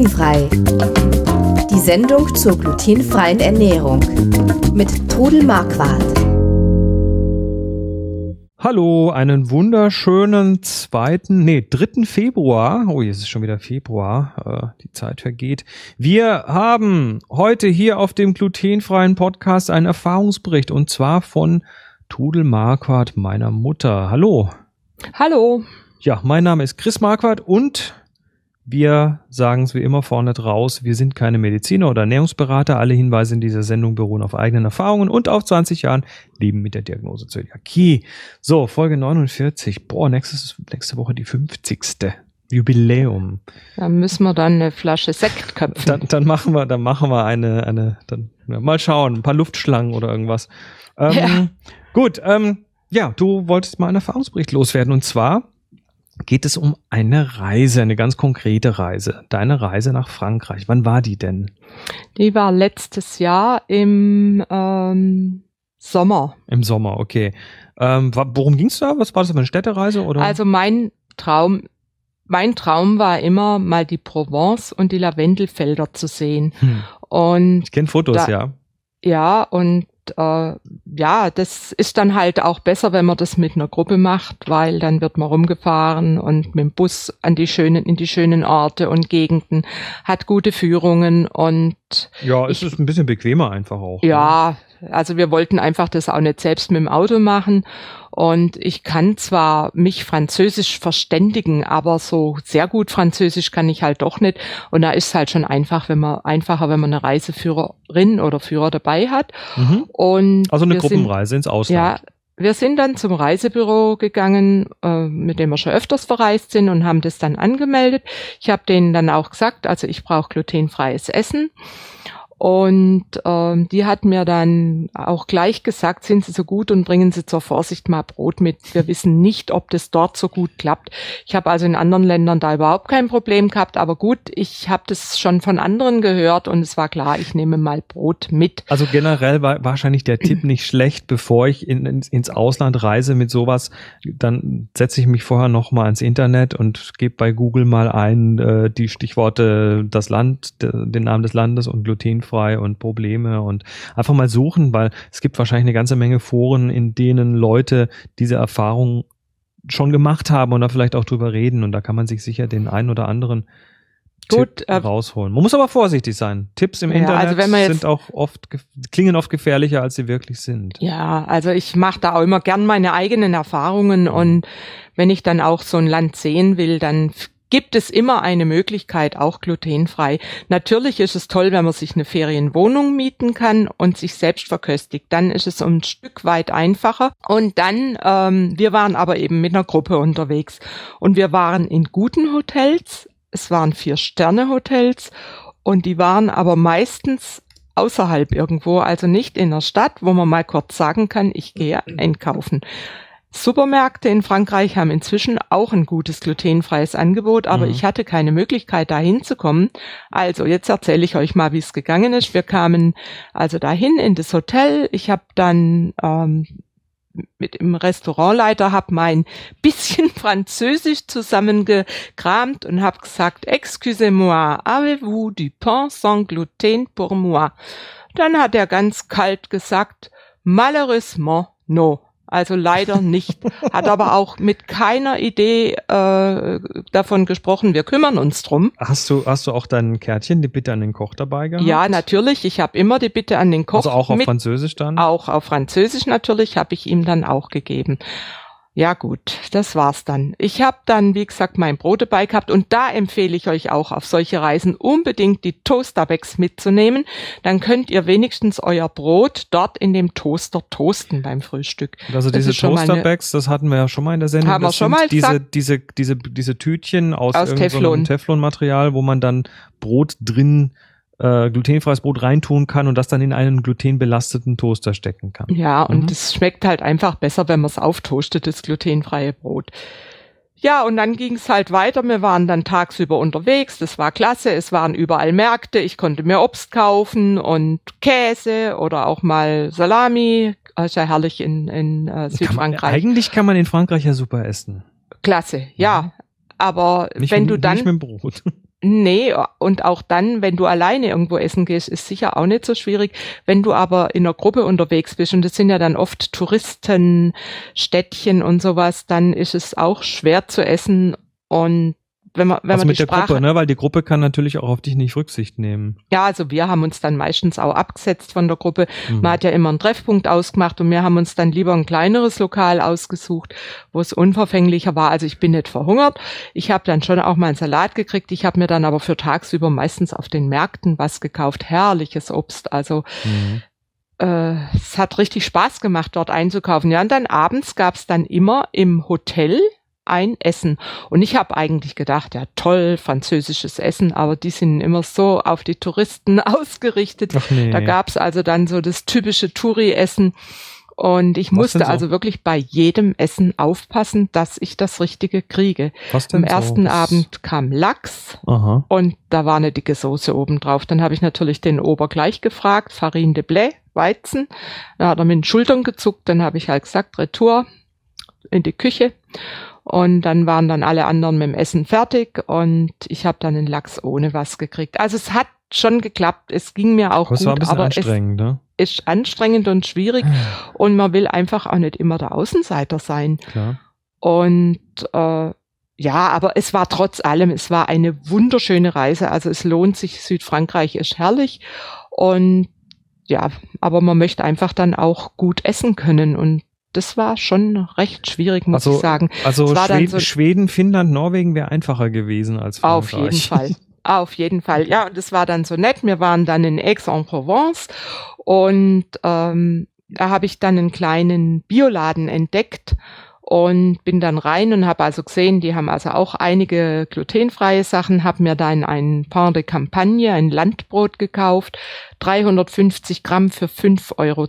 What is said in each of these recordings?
Glutenfrei. Die Sendung zur glutenfreien Ernährung mit Trudel Marquardt. Hallo, einen wunderschönen zweiten, nee, dritten Februar. Oh, jetzt ist schon wieder Februar. Äh, die Zeit vergeht. Wir haben heute hier auf dem glutenfreien Podcast einen Erfahrungsbericht und zwar von Tudel Marquardt, meiner Mutter. Hallo. Hallo. Ja, mein Name ist Chris Marquardt und wir sagen es wie immer vorne draus, wir sind keine Mediziner oder Ernährungsberater. Alle Hinweise in dieser Sendung beruhen auf eigenen Erfahrungen und auf 20 Jahren Leben mit der Diagnose Zöliakie. So, Folge 49. Boah, nächstes, nächste Woche die 50. Jubiläum. Da müssen wir dann eine Flasche Sekt köpfen. Dann, dann machen wir, dann machen wir eine, eine, dann ja, mal schauen, ein paar Luftschlangen oder irgendwas. Ähm, ja. Gut, ähm, ja, du wolltest mal einen Erfahrungsbericht loswerden und zwar geht es um eine Reise, eine ganz konkrete Reise. Deine Reise nach Frankreich. Wann war die denn? Die war letztes Jahr im ähm, Sommer. Im Sommer, okay. Ähm, worum ging es da? Was war das für eine Städtereise? Oder? Also mein Traum, mein Traum war immer mal die Provence und die Lavendelfelder zu sehen. Hm. Und ich kenne Fotos, da, ja. Ja, und äh, ja, das ist dann halt auch besser, wenn man das mit einer Gruppe macht, weil dann wird man rumgefahren und mit dem Bus an die schönen, in die schönen Orte und Gegenden, hat gute Führungen und ja, es ist ein bisschen bequemer einfach auch. Ja, ne? Also wir wollten einfach das auch nicht selbst mit dem Auto machen und ich kann zwar mich Französisch verständigen, aber so sehr gut Französisch kann ich halt doch nicht. Und da ist es halt schon einfach, wenn man einfacher, wenn man eine Reiseführerin oder Führer dabei hat. Mhm. Und also eine Gruppenreise sind, ins Ausland. Ja, wir sind dann zum Reisebüro gegangen, äh, mit dem wir schon öfters verreist sind und haben das dann angemeldet. Ich habe denen dann auch gesagt, also ich brauche glutenfreies Essen. Und ähm, die hat mir dann auch gleich gesagt, sind Sie so gut und bringen Sie zur Vorsicht mal Brot mit. Wir wissen nicht, ob das dort so gut klappt. Ich habe also in anderen Ländern da überhaupt kein Problem gehabt, aber gut, ich habe das schon von anderen gehört und es war klar, ich nehme mal Brot mit. Also generell war wahrscheinlich der Tipp nicht schlecht, bevor ich in, in, ins Ausland reise mit sowas, dann setze ich mich vorher noch mal ins Internet und gebe bei Google mal ein äh, die Stichworte das Land, de, den Namen des Landes und Gluten glutenfrei und Probleme und einfach mal suchen, weil es gibt wahrscheinlich eine ganze Menge Foren, in denen Leute diese Erfahrung schon gemacht haben und da vielleicht auch drüber reden und da kann man sich sicher den einen oder anderen Gut, Tipp äh, rausholen. Man muss aber vorsichtig sein. Tipps im ja, Internet also wenn man jetzt, sind auch oft klingen oft gefährlicher, als sie wirklich sind. Ja, also ich mache da auch immer gern meine eigenen Erfahrungen und wenn ich dann auch so ein Land sehen will, dann gibt es immer eine Möglichkeit, auch glutenfrei. Natürlich ist es toll, wenn man sich eine Ferienwohnung mieten kann und sich selbst verköstigt. Dann ist es ein Stück weit einfacher. Und dann, ähm, wir waren aber eben mit einer Gruppe unterwegs und wir waren in guten Hotels. Es waren Vier-Sterne-Hotels und die waren aber meistens außerhalb irgendwo, also nicht in der Stadt, wo man mal kurz sagen kann, ich gehe einkaufen. Supermärkte in Frankreich haben inzwischen auch ein gutes glutenfreies Angebot, aber mhm. ich hatte keine Möglichkeit, da hinzukommen. Also jetzt erzähle ich euch mal, wie es gegangen ist. Wir kamen also dahin in das Hotel. Ich habe dann ähm, mit dem Restaurantleiter hab mein bisschen Französisch zusammengekramt und hab gesagt, excusez-moi, avez-vous du pain sans gluten pour moi? Dann hat er ganz kalt gesagt, malheureusement, no. Also leider nicht. Hat aber auch mit keiner Idee äh, davon gesprochen, wir kümmern uns drum. Hast du, hast du auch dein Kärtchen, die Bitte an den Koch dabei gehabt? Ja, natürlich. Ich habe immer die Bitte an den Koch. Also auch auf mit, Französisch dann? Auch auf Französisch natürlich, habe ich ihm dann auch gegeben. Ja gut, das war's dann. Ich habe dann, wie gesagt, mein Brot dabei gehabt und da empfehle ich euch auch auf solche Reisen unbedingt die Toasterbags mitzunehmen. Dann könnt ihr wenigstens euer Brot dort in dem Toaster toasten beim Frühstück. Also diese Toasterbags, das hatten wir ja schon mal in der Sendung. Haben das wir schon mal diese, gesagt? diese, diese, diese Tütchen aus, aus Teflon. Teflonmaterial, wo man dann Brot drin äh, glutenfreies Brot reintun kann und das dann in einen glutenbelasteten Toaster stecken kann. Ja, und mhm. es schmeckt halt einfach besser, wenn man es auftoastet, das glutenfreie Brot. Ja, und dann ging es halt weiter. Wir waren dann tagsüber unterwegs. Das war klasse. Es waren überall Märkte. Ich konnte mir Obst kaufen und Käse oder auch mal Salami. ist ja herrlich in, in äh, Südfrankreich. Kann man, eigentlich kann man in Frankreich ja super essen. Klasse, ja. Mhm. Aber nicht wenn mit, du dann. Nicht mit Brot. Nee, und auch dann, wenn du alleine irgendwo essen gehst, ist sicher auch nicht so schwierig. Wenn du aber in einer Gruppe unterwegs bist, und das sind ja dann oft Touristenstädtchen und sowas, dann ist es auch schwer zu essen und wenn man, wenn also man mit die der Sprache, Gruppe, ne? Weil die Gruppe kann natürlich auch auf dich nicht Rücksicht nehmen. Ja, also wir haben uns dann meistens auch abgesetzt von der Gruppe. Mhm. Man hat ja immer einen Treffpunkt ausgemacht und wir haben uns dann lieber ein kleineres Lokal ausgesucht, wo es unverfänglicher war. Also ich bin nicht verhungert. Ich habe dann schon auch mal einen Salat gekriegt. Ich habe mir dann aber für tagsüber meistens auf den Märkten was gekauft. Herrliches Obst. Also Mhm. äh, es hat richtig Spaß gemacht, dort einzukaufen. Ja, und dann abends gab's dann immer im Hotel ein Essen. Und ich habe eigentlich gedacht, ja toll, französisches Essen, aber die sind immer so auf die Touristen ausgerichtet. Nee. Da gab's also dann so das typische Touri-Essen. Und ich Was musste so? also wirklich bei jedem Essen aufpassen, dass ich das Richtige kriege. Was denn Am so? ersten Was- Abend kam Lachs, Aha. und da war eine dicke Soße oben drauf. Dann habe ich natürlich den Ober gleich gefragt, Farine de Blé, Weizen. Da hat er mit den Schultern gezuckt. Dann habe ich halt gesagt, Retour in die Küche. Und dann waren dann alle anderen mit dem Essen fertig und ich habe dann einen Lachs ohne was gekriegt. Also es hat schon geklappt. Es ging mir auch Aber es war ein gut, bisschen aber es anstrengend, ne? ist anstrengend und schwierig und man will einfach auch nicht immer der Außenseiter sein. Klar. Und äh, ja, aber es war trotz allem, es war eine wunderschöne Reise. Also es lohnt sich, Südfrankreich ist herrlich. Und ja, aber man möchte einfach dann auch gut essen können. Und das war schon recht schwierig, muss Also, ich sagen. Also Es Schweden, so- Schweden, Finnland, Norwegen wäre einfacher gewesen als Auf Frankreich. jeden Fall. Auf jeden Fall. Ja, und das war dann so nett. Wir waren dann in Aix-en-Provence und ähm, da habe ich dann einen kleinen Bioladen entdeckt und bin dann rein und habe also gesehen, die haben also auch einige glutenfreie Sachen, habe mir dann ein Pain de Campagne, ein Landbrot gekauft, 350 Gramm für 5,12 Euro.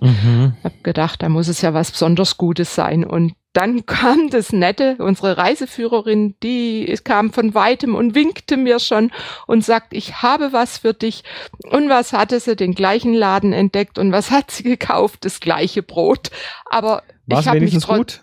Mhm. Hab gedacht, da muss es ja was besonders Gutes sein. Und dann kam das Nette, unsere Reiseführerin, die kam von weitem und winkte mir schon und sagt, ich habe was für dich. Und was hatte sie? Den gleichen Laden entdeckt. Und was hat sie gekauft? Das gleiche Brot. Aber War ich habe mich gut?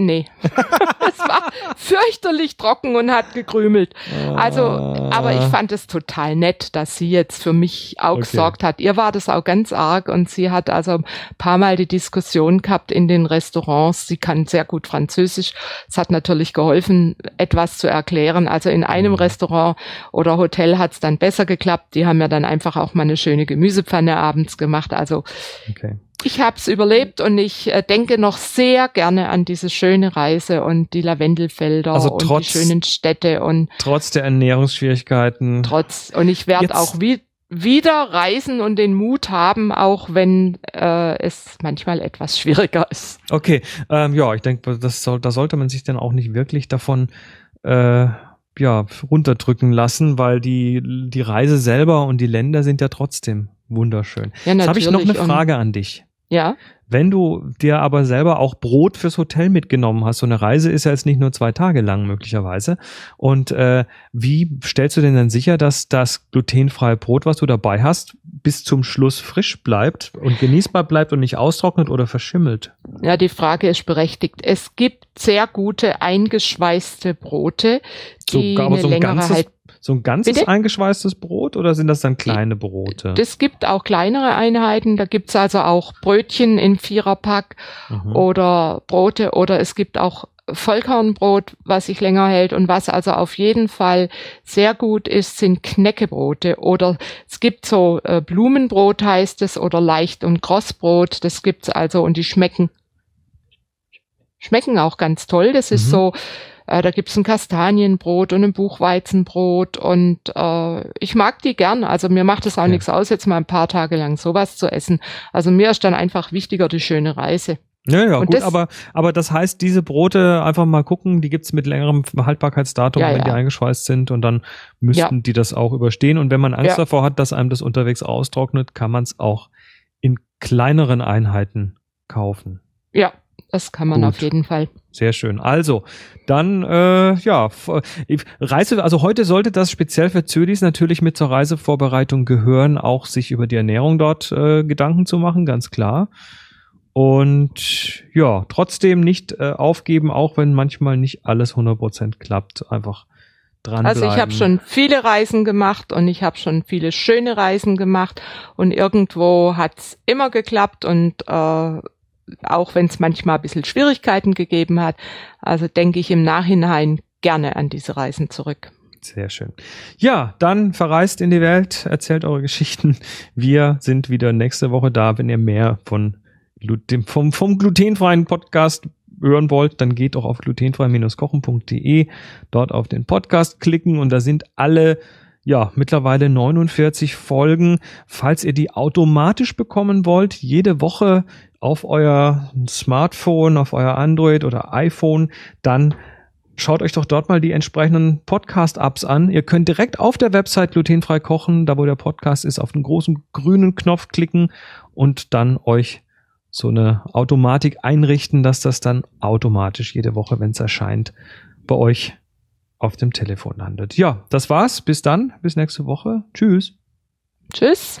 Nee. es war fürchterlich trocken und hat gekrümelt. Also, aber ich fand es total nett, dass sie jetzt für mich auch Okay. gesorgt hat. Ihr war das auch ganz arg und sie hat also ein paar Mal die Diskussion gehabt in den Restaurants. Sie kann sehr gut Französisch. Es hat natürlich geholfen, etwas zu erklären. Also in einem Mhm. Restaurant oder Hotel hat es dann besser geklappt. Die haben ja dann einfach auch mal eine schöne Gemüsepfanne abends gemacht. Also Okay. Ich habe es überlebt und ich äh, denke noch sehr gerne an diese schöne Reise und die Lavendelfelder Also und trotz- die schönen Städte und Trotz der Ernährungsschwierigkeiten. trotz und ich werde auch wie, wieder reisen und den Mut haben, auch wenn äh, es manchmal etwas schwieriger ist. Okay, ähm, ja, ich denke, das soll, da sollte man sich dann auch nicht wirklich davon äh, ja, runterdrücken lassen, weil die, die Reise selber und die Länder sind ja trotzdem wunderschön. Ja, Jetzt habe ich noch eine Frage an dich. Ja, Wenn du dir aber selber auch Brot fürs Hotel mitgenommen hast, so eine Reise ist ja jetzt nicht nur zwei Tage lang möglicherweise. Und äh, wie stellst du denn dann sicher, dass das glutenfreie Brot, was du dabei hast, bis zum Schluss frisch bleibt und genießbar bleibt und nicht austrocknet oder verschimmelt? ja, die Frage ist berechtigt. Es gibt sehr gute eingeschweißte Brote, So, die aber eine so ein längere ganzes, halt so ein ganzes Bitte? eingeschweißtes Brot oder sind das dann kleine Brote? Das gibt auch kleinere Einheiten. Da gibt's also auch Brötchen in Viererpack Mhm. oder Brote oder es gibt auch Vollkornbrot, was sich länger hält und was also auf jeden Fall sehr gut ist, sind Knäckebrote oder es gibt so äh, Blumenbrot heißt es oder leicht und Krossbrot, das gibt's also und die schmecken schmecken auch ganz toll. Das ist Mhm. so äh, da gibt's ein Kastanienbrot und ein Buchweizenbrot und äh, ich mag die gern. Also mir macht es auch Okay. nichts aus, jetzt mal ein paar Tage lang sowas zu essen. Also mir ist dann einfach wichtiger die schöne Reise. Ja, ja, Und gut, das- aber, aber das heißt, diese Brote einfach mal gucken, die gibt's mit längerem Haltbarkeitsdatum, Ja, wenn die ja. eingeschweißt sind und dann müssten die das auch überstehen. Und wenn man Angst Ja. davor hat, dass einem das unterwegs austrocknet, kann man es auch in kleineren Einheiten kaufen. Ja, das kann man Gut. auf jeden Fall. Sehr schön. Also, dann, äh, ja, ich- Reise, also heute sollte das speziell für Zölis natürlich mit zur Reisevorbereitung gehören, auch sich über die Ernährung dort äh, Gedanken zu machen, ganz klar. Und ja, trotzdem nicht äh, aufgeben, auch wenn manchmal nicht alles 100% klappt. Einfach Also ich habe schon viele Reisen gemacht und ich habe schon viele schöne Reisen gemacht und irgendwo hat's immer geklappt und äh, auch wenn es manchmal ein bisschen Schwierigkeiten gegeben hat. Also denke ich im Nachhinein gerne an diese Reisen zurück. Sehr schön. Ja, dann verreist in die Welt, erzählt eure Geschichten. Wir sind wieder nächste Woche da, wenn ihr mehr von dem, vom, vom glutenfreien Podcast hören wollt, dann geht doch auf glutenfrei-kochen.de, dort auf den Podcast klicken und da sind alle ja, mittlerweile 49 Folgen. Falls ihr die automatisch bekommen wollt, jede Woche auf euer Smartphone, auf euer Android oder iPhone, dann schaut euch doch dort mal die entsprechenden Podcast-Apps an. Ihr könnt direkt auf der Website glutenfrei kochen, da wo der Podcast ist, auf den großen grünen Knopf klicken und dann euch so eine Automatik einrichten, dass das dann automatisch jede Woche, wenn es erscheint, bei euch auf dem Telefon landet. Ja, das war's. Bis dann. Bis nächste Woche. Tschüss. Tschüss.